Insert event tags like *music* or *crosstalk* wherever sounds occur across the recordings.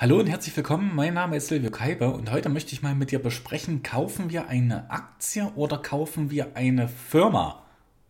Hallo und herzlich willkommen. Mein Name ist Silvio Kaibe und heute möchte ich mal mit dir besprechen, kaufen wir eine Aktie oder kaufen wir eine Firma?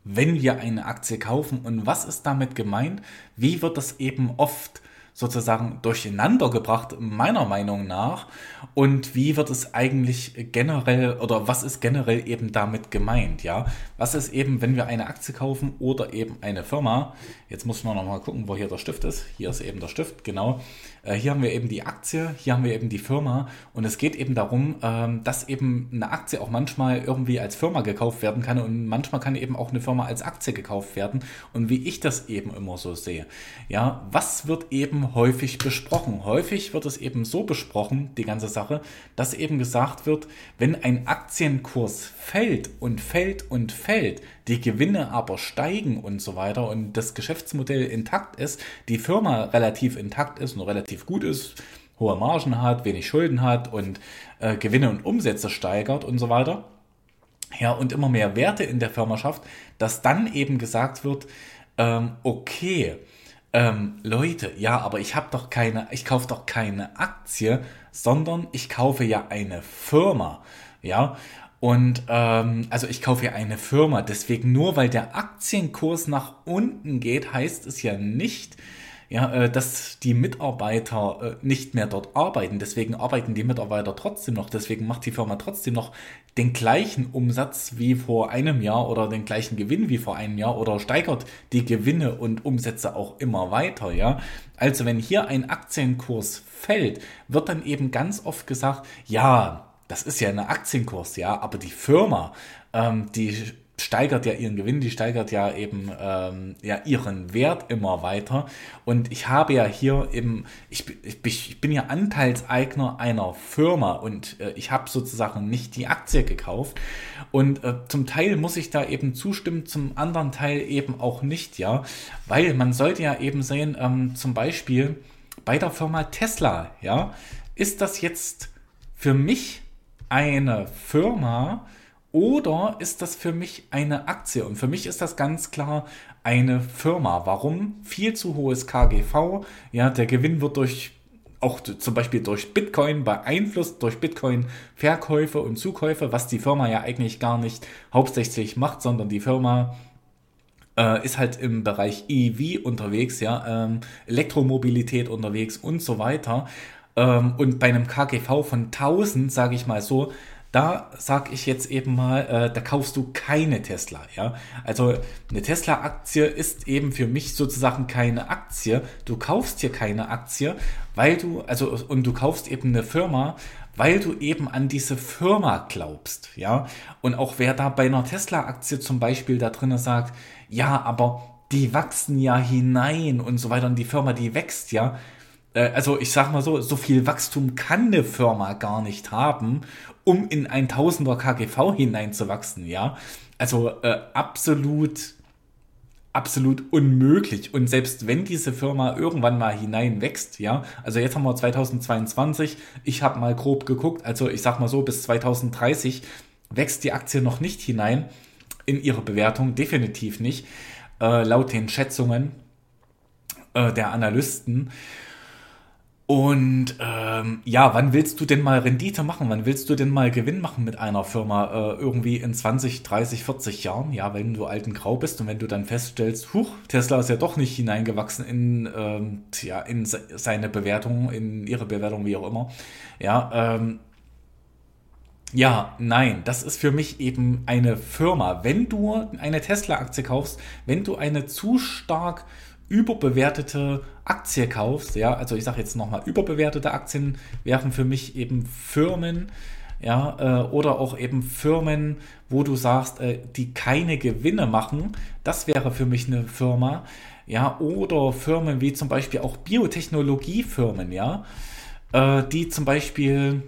Wenn wir eine Aktie kaufen und was ist damit gemeint? Wie wird das eben oft sozusagen durcheinander gebracht, meiner Meinung nach. Und wie wird es eigentlich generell oder was ist generell eben damit gemeint? Ja, was ist eben, wenn wir eine Aktie kaufen oder eben eine Firma? Jetzt muss man nochmal gucken, wo hier der Stift ist. Hier ist eben der Stift, genau. Äh, hier haben wir eben die Aktie, hier haben wir eben die Firma. Und es geht eben darum, ähm, dass eben eine Aktie auch manchmal irgendwie als Firma gekauft werden kann und manchmal kann eben auch eine Firma als Aktie gekauft werden. Und wie ich das eben immer so sehe. Ja, was wird eben häufig besprochen. Häufig wird es eben so besprochen, die ganze Sache, dass eben gesagt wird, wenn ein Aktienkurs fällt und fällt und fällt, die Gewinne aber steigen und so weiter und das Geschäftsmodell intakt ist, die Firma relativ intakt ist und relativ gut ist, hohe Margen hat, wenig Schulden hat und äh, Gewinne und Umsätze steigert und so weiter, ja, und immer mehr Werte in der Firma schafft, dass dann eben gesagt wird, ähm, okay, ähm, Leute, ja, aber ich habe doch keine, ich kaufe doch keine Aktie, sondern ich kaufe ja eine Firma, ja. Und ähm, also ich kaufe ja eine Firma. Deswegen nur weil der Aktienkurs nach unten geht, heißt es ja nicht, ja, äh, dass die Mitarbeiter äh, nicht mehr dort arbeiten. Deswegen arbeiten die Mitarbeiter trotzdem noch. Deswegen macht die Firma trotzdem noch den gleichen Umsatz wie vor einem Jahr oder den gleichen Gewinn wie vor einem Jahr oder steigert die Gewinne und Umsätze auch immer weiter. Ja, also wenn hier ein Aktienkurs fällt, wird dann eben ganz oft gesagt, ja, das ist ja ein Aktienkurs, ja, aber die Firma, ähm, die steigert ja ihren Gewinn, die steigert ja eben ähm, ja ihren Wert immer weiter. Und ich habe ja hier eben, ich, ich, ich bin ja Anteilseigner einer Firma und äh, ich habe sozusagen nicht die Aktie gekauft. Und äh, zum Teil muss ich da eben zustimmen, zum anderen Teil eben auch nicht, ja. Weil man sollte ja eben sehen, ähm, zum Beispiel bei der Firma Tesla, ja, ist das jetzt für mich eine Firma, oder ist das für mich eine Aktie? Und für mich ist das ganz klar eine Firma. Warum? Viel zu hohes KGV. Ja, der Gewinn wird durch auch zum Beispiel durch Bitcoin beeinflusst, durch Bitcoin-Verkäufe und Zukäufe, was die Firma ja eigentlich gar nicht hauptsächlich macht, sondern die Firma äh, ist halt im Bereich EV unterwegs, ja, ähm, Elektromobilität unterwegs und so weiter. Ähm, und bei einem KGV von 1000, sage ich mal so, da sage ich jetzt eben mal, äh, da kaufst du keine Tesla, ja. Also eine Tesla-Aktie ist eben für mich sozusagen keine Aktie. Du kaufst hier keine Aktie, weil du, also und du kaufst eben eine Firma, weil du eben an diese Firma glaubst, ja. Und auch wer da bei einer Tesla-Aktie zum Beispiel da drinnen sagt, ja, aber die wachsen ja hinein und so weiter und die Firma, die wächst ja, äh, also ich sag mal so, so viel Wachstum kann eine Firma gar nicht haben, um in ein Tausender KGV hineinzuwachsen, ja. Also äh, absolut, absolut unmöglich. Und selbst wenn diese Firma irgendwann mal hineinwächst, ja, also jetzt haben wir 2022, ich habe mal grob geguckt, also ich sag mal so, bis 2030 wächst die Aktie noch nicht hinein in ihre Bewertung, definitiv nicht, äh, laut den Schätzungen äh, der Analysten. Und ähm, ja, wann willst du denn mal Rendite machen? Wann willst du denn mal Gewinn machen mit einer Firma? Äh, irgendwie in 20, 30, 40 Jahren? Ja, wenn du alten Grau bist und wenn du dann feststellst, huch, Tesla ist ja doch nicht hineingewachsen in, ähm, ja, in seine Bewertung, in ihre Bewertung, wie auch immer. Ja, ähm, ja, nein, das ist für mich eben eine Firma. Wenn du eine Tesla-Aktie kaufst, wenn du eine zu stark überbewertete Aktie kaufst, ja, also ich sage jetzt nochmal, überbewertete Aktien wären für mich eben Firmen, ja, äh, oder auch eben Firmen, wo du sagst, äh, die keine Gewinne machen, das wäre für mich eine Firma, ja, oder Firmen wie zum Beispiel auch Biotechnologiefirmen, ja, äh, die zum Beispiel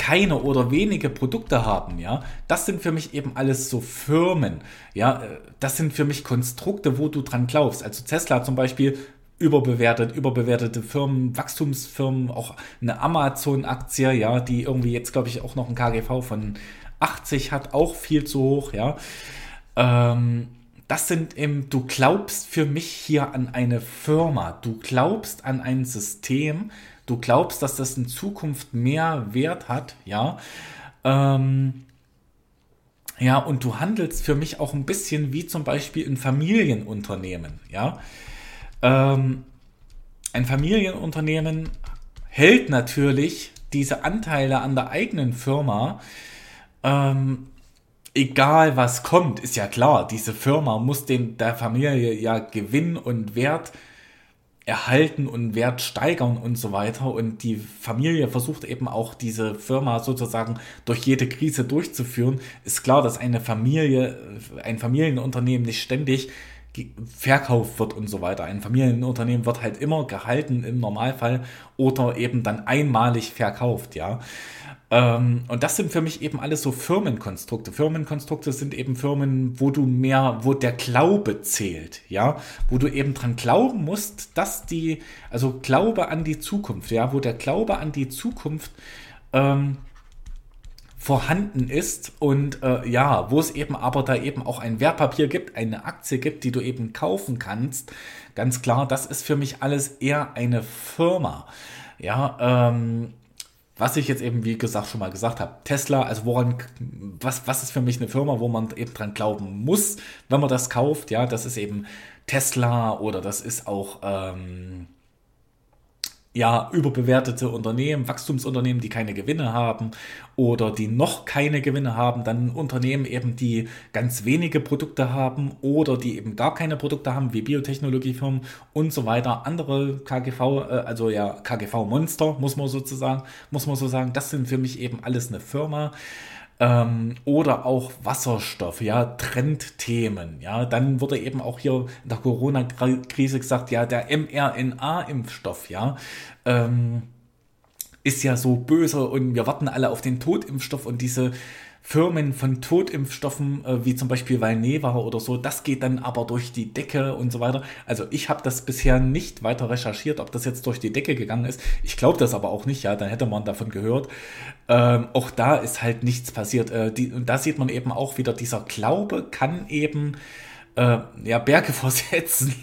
keine oder wenige Produkte haben, ja, das sind für mich eben alles so Firmen, ja, äh, das sind für mich Konstrukte, wo du dran glaubst. Also Tesla zum Beispiel überbewertet, überbewertete Firmen, Wachstumsfirmen, auch eine Amazon-Aktie, ja, die irgendwie jetzt, glaube ich, auch noch ein KGV von 80 hat, auch viel zu hoch, ja. Ähm, das sind eben, du glaubst für mich hier an eine Firma, du glaubst an ein System, du glaubst, dass das in Zukunft mehr Wert hat, ja. Ähm, ja, und du handelst für mich auch ein bisschen wie zum Beispiel ein Familienunternehmen, ja. Ähm, ein Familienunternehmen hält natürlich diese Anteile an der eigenen Firma ähm, egal was kommt, ist ja klar, diese Firma muss den, der Familie ja Gewinn und Wert erhalten und Wert steigern und so weiter. Und die Familie versucht eben auch diese Firma sozusagen durch jede Krise durchzuführen. Ist klar, dass eine Familie, ein Familienunternehmen nicht ständig verkauft wird und so weiter. Ein Familienunternehmen wird halt immer gehalten im Normalfall oder eben dann einmalig verkauft, ja. Ähm, und das sind für mich eben alles so Firmenkonstrukte. Firmenkonstrukte sind eben Firmen, wo du mehr, wo der Glaube zählt, ja, wo du eben dran glauben musst, dass die, also Glaube an die Zukunft, ja, wo der Glaube an die Zukunft ähm, vorhanden ist und äh, ja, wo es eben aber da eben auch ein Wertpapier gibt, eine Aktie gibt, die du eben kaufen kannst. Ganz klar, das ist für mich alles eher eine Firma. Ja, ähm, was ich jetzt eben, wie gesagt, schon mal gesagt habe, Tesla, also woran, was, was ist für mich eine Firma, wo man eben dran glauben muss, wenn man das kauft, ja, das ist eben Tesla oder das ist auch, ähm, ja, überbewertete Unternehmen, Wachstumsunternehmen, die keine Gewinne haben oder die noch keine Gewinne haben, dann Unternehmen eben, die ganz wenige Produkte haben oder die eben gar keine Produkte haben, wie Biotechnologiefirmen und so weiter. Andere KGV, äh, also ja, KGV-Monster, muss man sozusagen, muss man so sagen, das sind für mich eben alles eine Firma, ähm, oder auch Wasserstoff, ja, Trendthemen, ja. Dann wurde eben auch hier in der Corona-Krise gesagt, ja, der mRNA-Impfstoff, ja, ähm, ist ja so böse und wir warten alle auf den Totimpfstoff und diese Firmen von Totimpfstoffen, äh, wie zum Beispiel Valneva oder so, das geht dann aber durch die Decke und so weiter. Also ich habe das bisher nicht weiter recherchiert, ob das jetzt durch die Decke gegangen ist. Ich glaube das aber auch nicht, ja, dann hätte man davon gehört. Ähm, auch da ist halt nichts passiert. Äh, die, und da sieht man eben auch wieder, dieser Glaube kann eben äh, ja, Berge *laughs* versetzen.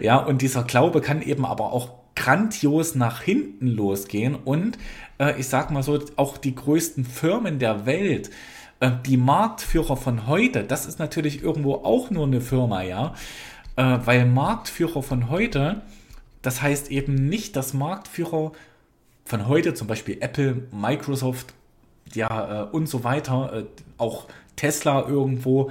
ja, und dieser Glaube kann eben aber auch grandios nach hinten losgehen und äh, ich sag mal so, auch die größten Firmen der Welt, äh, die Marktführer von heute, das ist natürlich irgendwo auch nur eine Firma, ja, äh, weil Marktführer von heute, das heißt eben nicht, dass Marktführer von heute, zum Beispiel Apple, Microsoft, ja, äh, und so weiter, äh, auch Tesla irgendwo,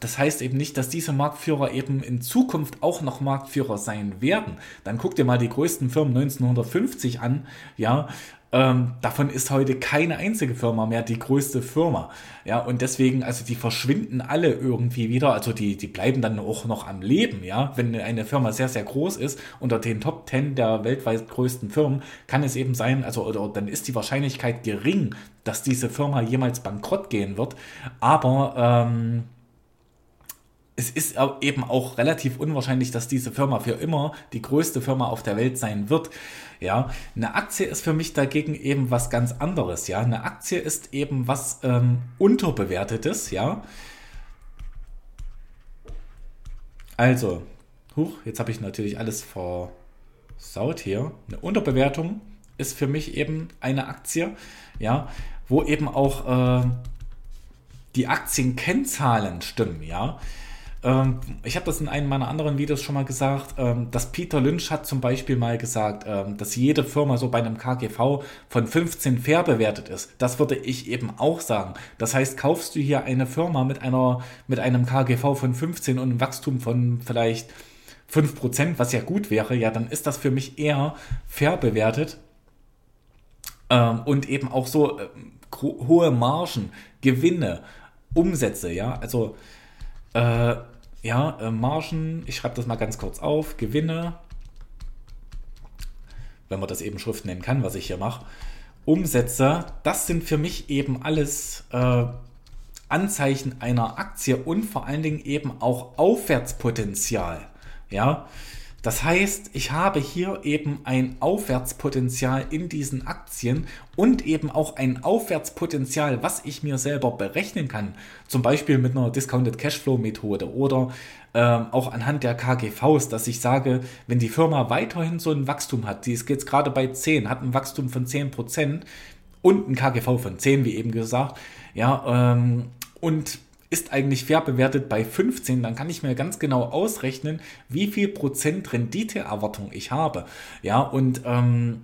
das heißt eben nicht, dass diese Marktführer eben in Zukunft auch noch Marktführer sein werden. Dann guck dir mal die größten Firmen 1950 an, ja, ähm, davon ist heute keine einzige Firma mehr die größte Firma. Ja, und deswegen, also die verschwinden alle irgendwie wieder. Also die, die bleiben dann auch noch am Leben, ja. Wenn eine Firma sehr, sehr groß ist, unter den Top 10 der weltweit größten Firmen, kann es eben sein, also oder, dann ist die Wahrscheinlichkeit gering, dass diese Firma jemals bankrott gehen wird. Aber ähm, es ist eben auch relativ unwahrscheinlich, dass diese Firma für immer die größte Firma auf der Welt sein wird. Ja, eine Aktie ist für mich dagegen eben was ganz anderes. Ja, eine Aktie ist eben was ähm, unterbewertetes. Ja, also, huch, jetzt habe ich natürlich alles versaut hier. Eine Unterbewertung ist für mich eben eine Aktie. Ja, wo eben auch äh, die Aktienkennzahlen stimmen. Ja, ähm, ich habe das in einem meiner anderen Videos schon mal gesagt, ähm, dass Peter Lynch hat zum Beispiel mal gesagt, ähm, dass jede Firma so bei einem KGV von 15 fair bewertet ist. Das würde ich eben auch sagen. Das heißt, kaufst du hier eine Firma mit einer, mit einem KGV von 15 und einem Wachstum von vielleicht 5%, was ja gut wäre, ja, dann ist das für mich eher fair bewertet. und eben auch so äh, hohe Margen, Gewinne, Umsätze, ja, also äh, ja, äh, Margen, ich schreibe das mal ganz kurz auf, Gewinne, wenn man das eben Schrift nennen kann, was ich hier mache, Umsätze, das sind für mich eben alles äh, Anzeichen einer Aktie und vor allen Dingen eben auch Aufwärtspotenzial. Ja, Das heißt, ich habe hier eben ein Aufwärtspotenzial in diesen Aktien und eben auch ein Aufwärtspotenzial, was ich mir selber berechnen kann. Zum Beispiel mit einer Discounted Cashflow Methode oder ähm, auch anhand der KGVs, dass ich sage, wenn die Firma weiterhin so ein Wachstum hat, die ist jetzt gerade bei 10, hat ein Wachstum von 10 Prozent und ein KGV von 10, wie eben gesagt, ja, ähm, und ist eigentlich fair bewertet bei 15, dann kann ich mir ganz genau ausrechnen, wie viel Prozent Renditeerwartung ich habe. Ja, und ähm,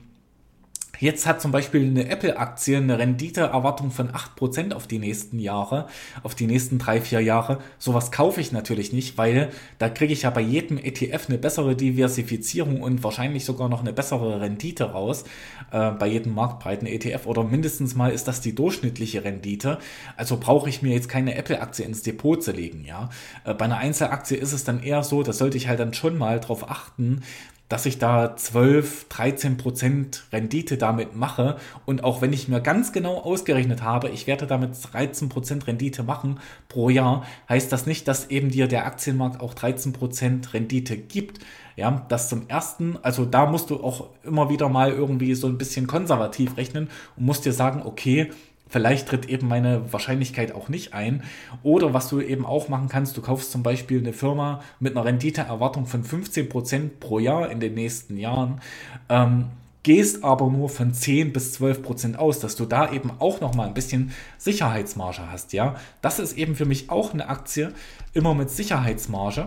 Jetzt hat zum Beispiel eine Apple-Aktie eine Renditeerwartung von 8% auf die nächsten Jahre, auf die nächsten drei, vier Jahre. Sowas kaufe ich natürlich nicht, weil da kriege ich ja bei jedem ETF eine bessere Diversifizierung und wahrscheinlich sogar noch eine bessere Rendite raus, äh, bei jedem marktbreiten ETF oder mindestens mal ist das die durchschnittliche Rendite. Also brauche ich mir jetzt keine Apple-Aktie ins Depot zu legen, ja. Äh, bei einer Einzelaktie ist es dann eher so, da sollte ich halt dann schon mal drauf achten, dass ich da 12, 13 Prozent Rendite damit mache. Und auch wenn ich mir ganz genau ausgerechnet habe, ich werde damit 13 Prozent Rendite machen pro Jahr, heißt das nicht, dass eben dir der Aktienmarkt auch 13 Prozent Rendite gibt. Ja, das zum ersten, also da musst du auch immer wieder mal irgendwie so ein bisschen konservativ rechnen und musst dir sagen, okay, Vielleicht tritt eben meine Wahrscheinlichkeit auch nicht ein. Oder was du eben auch machen kannst, du kaufst zum Beispiel eine Firma mit einer Renditeerwartung von 15% pro Jahr in den nächsten Jahren, ähm, gehst aber nur von 10 bis 12% aus, dass du da eben auch nochmal ein bisschen Sicherheitsmarge hast. Ja, das ist eben für mich auch eine Aktie, immer mit Sicherheitsmarge.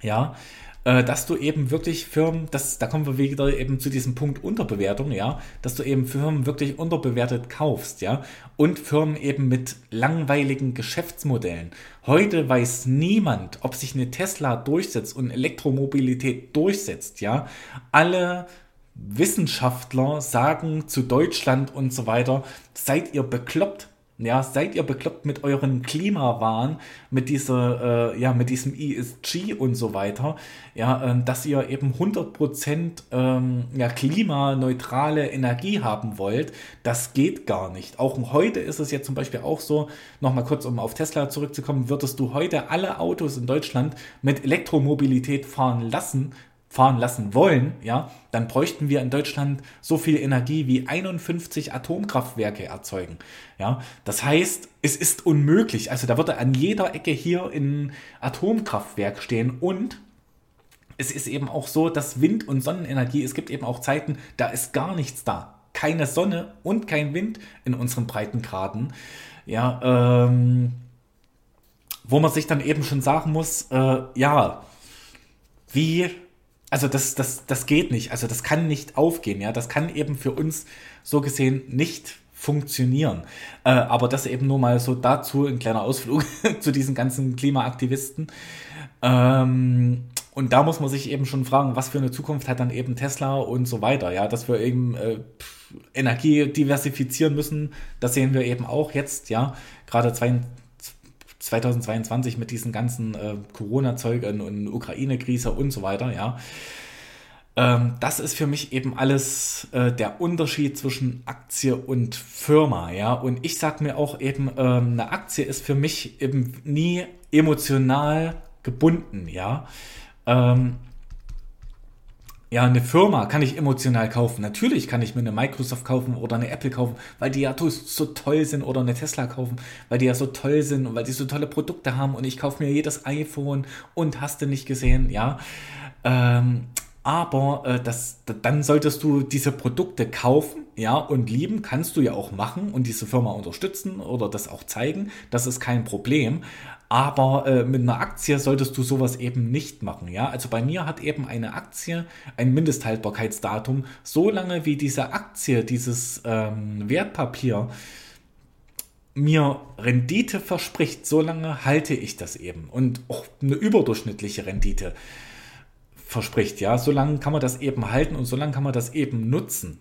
Ja, dass du eben wirklich Firmen, das, da kommen wir wieder eben zu diesem Punkt Unterbewertung, ja, dass du eben Firmen wirklich unterbewertet kaufst, ja, und Firmen eben mit langweiligen Geschäftsmodellen. Heute weiß niemand, ob sich eine Tesla durchsetzt und Elektromobilität durchsetzt, ja. Alle Wissenschaftler sagen zu Deutschland und so weiter, seid ihr bekloppt? Ja, seid ihr bekloppt mit euren Klimawahn, mit dieser, äh, ja, mit diesem ESG und so weiter, ja, äh, dass ihr eben 100% ähm, ja, klimaneutrale Energie haben wollt, das geht gar nicht. Auch heute ist es jetzt zum Beispiel auch so, nochmal kurz, um auf Tesla zurückzukommen, würdest du heute alle Autos in Deutschland mit Elektromobilität fahren lassen, fahren lassen wollen, ja, dann bräuchten wir in Deutschland so viel Energie wie 51 Atomkraftwerke erzeugen. Ja, das heißt, es ist unmöglich. Also da würde an jeder Ecke hier ein Atomkraftwerk stehen und es ist eben auch so, dass Wind- und Sonnenenergie, es gibt eben auch Zeiten, da ist gar nichts da. Keine Sonne und kein Wind in unseren Breitengraden. Ja, ähm, wo man sich dann eben schon sagen muss, äh, ja, wie also das, das, das geht nicht. Also das kann nicht aufgehen, ja. Das kann eben für uns so gesehen nicht funktionieren. Äh, aber das eben nur mal so dazu, ein kleiner Ausflug *laughs* zu diesen ganzen Klimaaktivisten. Ähm, und da muss man sich eben schon fragen, was für eine Zukunft hat dann eben Tesla und so weiter, ja, dass wir eben äh, Energie diversifizieren müssen, das sehen wir eben auch jetzt, ja, gerade 2022 mit diesen ganzen äh, Corona-Zeug und Ukraine-Krise und so weiter, ja. Ähm, das ist für mich eben alles äh, der Unterschied zwischen Aktie und Firma, ja. Und ich sag mir auch eben, ähm, eine Aktie ist für mich eben nie emotional gebunden, ja. Ähm, ja, eine Firma kann ich emotional kaufen. Natürlich kann ich mir eine Microsoft kaufen oder eine Apple kaufen, weil die ja so toll sind oder eine Tesla kaufen, weil die ja so toll sind und weil die so tolle Produkte haben und ich kaufe mir jedes iPhone und hast du nicht gesehen, ja. Ähm, aber äh, das, dann solltest du diese Produkte kaufen, ja, und lieben kannst du ja auch machen und diese Firma unterstützen oder das auch zeigen. Das ist kein Problem. Aber äh, mit einer Aktie solltest du sowas eben nicht machen. Ja, also bei mir hat eben eine Aktie ein Mindesthaltbarkeitsdatum, so lange wie diese Aktie, dieses ähm, Wertpapier mir Rendite verspricht, so lange halte ich das eben und auch eine überdurchschnittliche Rendite verspricht. Ja, so lange kann man das eben halten und so lange kann man das eben nutzen.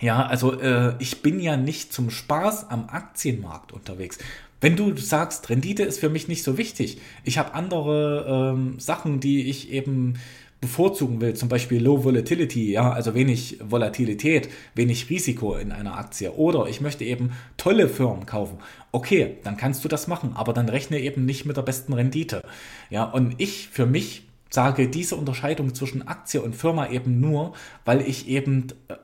Ja, also äh, ich bin ja nicht zum Spaß am Aktienmarkt unterwegs. Wenn du sagst, Rendite ist für mich nicht so wichtig, ich habe andere ähm, Sachen, die ich eben bevorzugen will, zum Beispiel Low Volatility, ja, also wenig Volatilität, wenig Risiko in einer Aktie. Oder ich möchte eben tolle Firmen kaufen. Okay, dann kannst du das machen, aber dann rechne eben nicht mit der besten Rendite. Ja, und ich für mich sage diese Unterscheidung zwischen Aktie und Firma eben nur, weil ich eben, äh,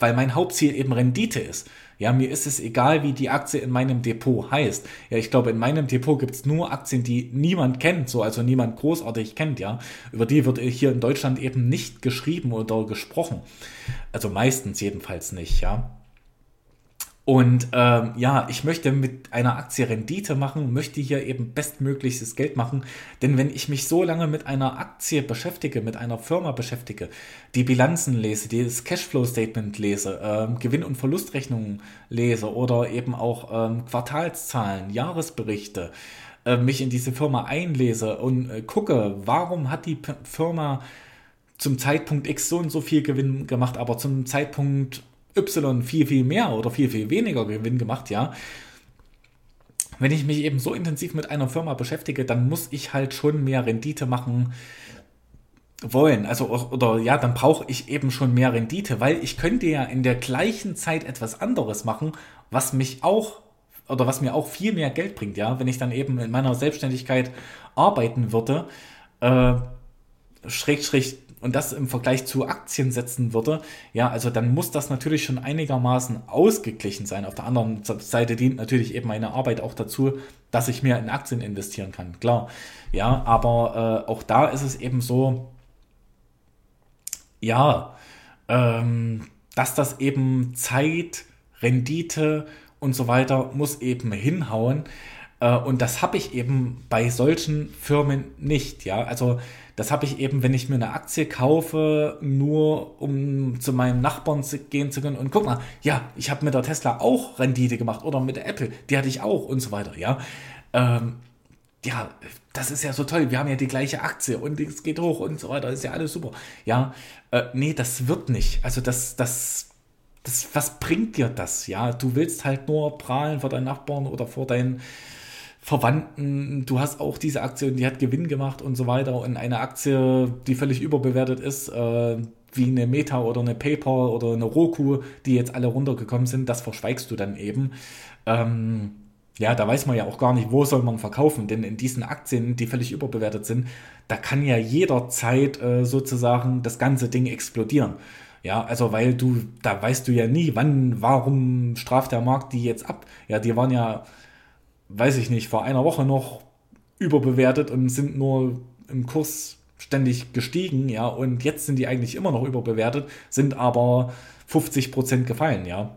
weil mein Hauptziel eben Rendite ist. Ja, mir ist es egal, wie die Aktie in meinem Depot heißt. Ja, ich glaube, in meinem Depot gibt es nur Aktien, die niemand kennt, so also niemand großartig kennt, ja. Über die wird hier in Deutschland eben nicht geschrieben oder gesprochen. Also meistens jedenfalls nicht, ja. Und ähm, ja, ich möchte mit einer Aktie Rendite machen, möchte hier eben bestmöglichstes Geld machen. Denn wenn ich mich so lange mit einer Aktie beschäftige, mit einer Firma beschäftige, die Bilanzen lese, das Cashflow-Statement lese, ähm, Gewinn- und Verlustrechnungen lese oder eben auch ähm, Quartalszahlen, Jahresberichte, äh, mich in diese Firma einlese und äh, gucke, warum hat die P Firma zum Zeitpunkt X so und so viel Gewinn gemacht, aber zum Zeitpunkt Y viel, viel mehr oder viel, viel weniger Gewinn gemacht, ja. Wenn ich mich eben so intensiv mit einer Firma beschäftige, dann muss ich halt schon mehr Rendite machen wollen. Also, oder ja, dann brauche ich eben schon mehr Rendite, weil ich könnte ja in der gleichen Zeit etwas anderes machen, was mich auch oder was mir auch viel mehr Geld bringt, ja, wenn ich dann eben in meiner Selbstständigkeit arbeiten würde, äh, schräg, schräg und das im Vergleich zu Aktien setzen würde, ja, also dann muss das natürlich schon einigermaßen ausgeglichen sein. Auf der anderen Seite dient natürlich eben meine Arbeit auch dazu, dass ich mehr in Aktien investieren kann, klar. Ja, aber äh, auch da ist es eben so, ja, ähm, dass das eben Zeit, Rendite und so weiter muss eben hinhauen. Äh, und das habe ich eben bei solchen Firmen nicht, ja. Also das habe ich eben, wenn ich mir eine Aktie kaufe, nur um zu meinem Nachbarn zu gehen zu können und guck mal, ja, ich habe mit der Tesla auch Rendite gemacht oder mit der Apple, die hatte ich auch und so weiter, ja. Ähm, ja, das ist ja so toll, wir haben ja die gleiche Aktie und es geht hoch und so weiter, ist ja alles super. Ja, äh, nee, das wird nicht. Also das, das, das, was bringt dir das? Ja, du willst halt nur prahlen vor deinen Nachbarn oder vor deinen Verwandten, du hast auch diese Aktie die hat Gewinn gemacht und so weiter. Und eine Aktie, die völlig überbewertet ist, äh, wie eine Meta oder eine PayPal oder eine Roku, die jetzt alle runtergekommen sind, das verschweigst du dann eben. Ähm, ja, da weiß man ja auch gar nicht, wo soll man verkaufen, denn in diesen Aktien, die völlig überbewertet sind, da kann ja jederzeit äh, sozusagen das ganze Ding explodieren. Ja, also weil du, da weißt du ja nie, wann, warum straft der Markt die jetzt ab. Ja, die waren ja weiß ich nicht, vor einer Woche noch überbewertet und sind nur im Kurs ständig gestiegen, ja, und jetzt sind die eigentlich immer noch überbewertet, sind aber 50% gefallen, ja.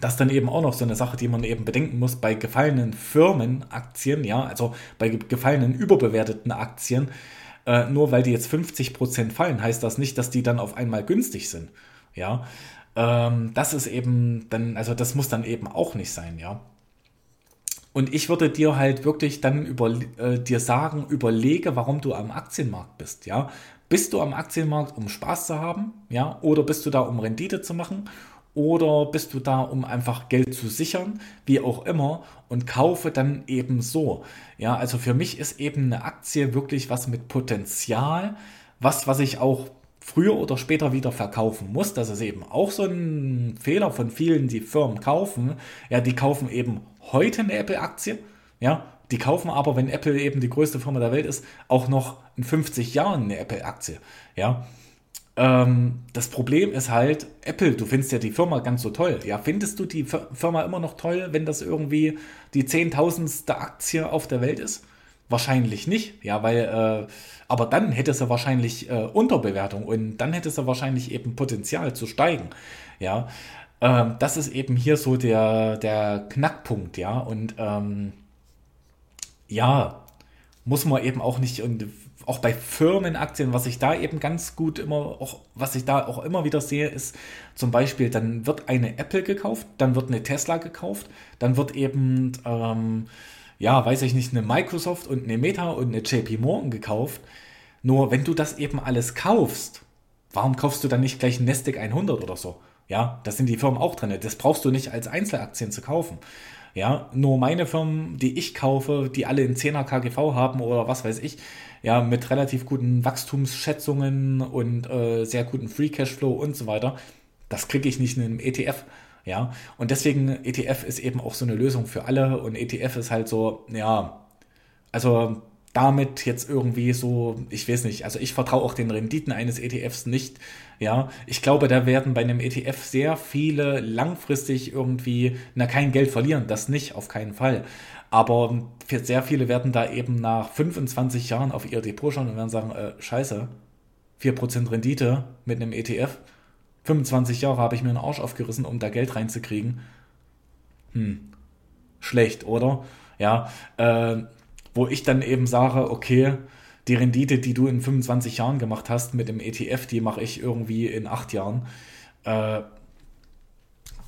Das ist dann eben auch noch so eine Sache, die man eben bedenken muss bei gefallenen Firmenaktien, ja, also bei gefallenen überbewerteten Aktien. Äh, nur weil die jetzt 50% fallen, heißt das nicht, dass die dann auf einmal günstig sind, ja. Ähm, das ist eben dann, also das muss dann eben auch nicht sein, ja. Und ich würde dir halt wirklich dann über, äh, dir sagen, überlege, warum du am Aktienmarkt bist, ja. Bist du am Aktienmarkt, um Spaß zu haben, ja, oder bist du da, um Rendite zu machen, oder bist du da, um einfach Geld zu sichern, wie auch immer, und kaufe dann eben so. Ja, also für mich ist eben eine Aktie wirklich was mit Potenzial, was, was ich auch früher oder später wieder verkaufen muss. Das ist eben auch so ein Fehler von vielen, die Firmen kaufen. Ja, die kaufen eben heute eine Apple-Aktie, ja, die kaufen aber, wenn Apple eben die größte Firma der Welt ist, auch noch in 50 Jahren eine Apple-Aktie, ja. Ähm, das Problem ist halt, Apple, du findest ja die Firma ganz so toll. Ja, findest du die Firma immer noch toll, wenn das irgendwie die zehntausendste Aktie auf der Welt ist? Wahrscheinlich nicht, ja, weil, äh, aber dann hätte sie wahrscheinlich äh, Unterbewertung und dann hätte sie wahrscheinlich eben Potenzial zu steigen, ja. Ähm, das ist eben hier so der, der Knackpunkt, ja. Und ähm, ja, muss man eben auch nicht, und auch bei Firmenaktien, was ich da eben ganz gut immer, auch, was ich da auch immer wieder sehe, ist zum Beispiel, dann wird eine Apple gekauft, dann wird eine Tesla gekauft, dann wird eben, ähm, ja, weiß ich nicht, eine Microsoft und eine Meta und eine JP Morgan gekauft. Nur wenn du das eben alles kaufst, warum kaufst du dann nicht gleich ein Nasdaq 100 oder so? Ja, da sind die Firmen auch drin. Das brauchst du nicht als Einzelaktien zu kaufen. Ja, nur meine Firmen, die ich kaufe, die alle in 10er KGV haben oder was weiß ich, ja, mit relativ guten Wachstumsschätzungen und äh, sehr guten Free Cashflow und so weiter, das kriege ich nicht in einem ETF. Ja, und deswegen ETF ist eben auch so eine Lösung für alle und ETF ist halt so, ja, also damit jetzt irgendwie so, ich weiß nicht, also ich vertraue auch den Renditen eines ETFs nicht. Ja, ich glaube, da werden bei einem ETF sehr viele langfristig irgendwie, na, kein Geld verlieren, das nicht, auf keinen Fall. Aber sehr viele werden da eben nach 25 Jahren auf ihr Depot schauen und werden sagen, äh, scheiße, 4% Rendite mit einem ETF. 25 Jahre habe ich mir einen Arsch aufgerissen, um da Geld reinzukriegen. Hm, schlecht, oder? Ja, äh, wo ich dann eben sage, okay, die Rendite, die du in 25 Jahren gemacht hast mit dem ETF, die mache ich irgendwie in acht Jahren. Äh,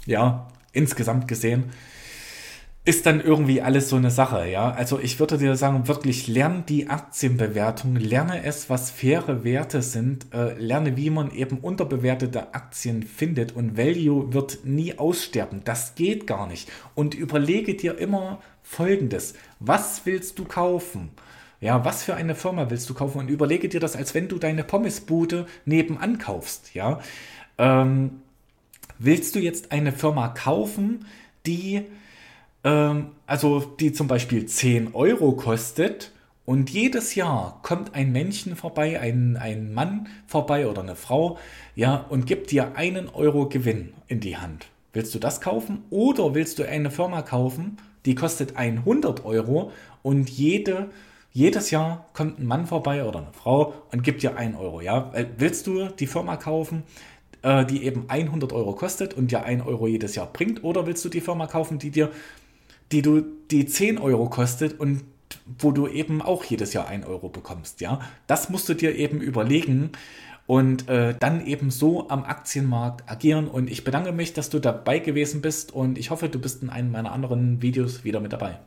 ja, insgesamt gesehen ist dann irgendwie alles so eine Sache, ja. Also ich würde dir sagen, wirklich lerne die Aktienbewertung, lerne es, was faire Werte sind, äh, lerne, wie man eben unterbewertete Aktien findet und Value wird nie aussterben. Das geht gar nicht. Und überlege dir immer Folgendes. Was willst du kaufen? Ja, was für eine Firma willst du kaufen? Und überlege dir das, als wenn du deine Pommesbude nebenan kaufst, ja. Ähm, willst du jetzt eine Firma kaufen, die ähm, also die zum Beispiel 10 Euro kostet und jedes Jahr kommt ein Männchen vorbei, ein, ein Mann vorbei oder eine Frau, ja, und gibt dir einen Euro Gewinn in die Hand. Willst du das kaufen oder willst du eine Firma kaufen, die kostet 100 Euro und jede, jedes Jahr kommt ein Mann vorbei oder eine Frau und gibt dir 1 Euro, ja? Willst du die Firma kaufen, äh, die eben 100 Euro kostet und dir 1 Euro jedes Jahr bringt oder willst du die Firma kaufen, die dir die du, die 10 Euro kostet und wo du eben auch jedes Jahr 1 Euro bekommst, ja. Das musst du dir eben überlegen und äh, dann eben so am Aktienmarkt agieren. Und ich bedanke mich, dass du dabei gewesen bist und ich hoffe, du bist in einem meiner anderen Videos wieder mit dabei.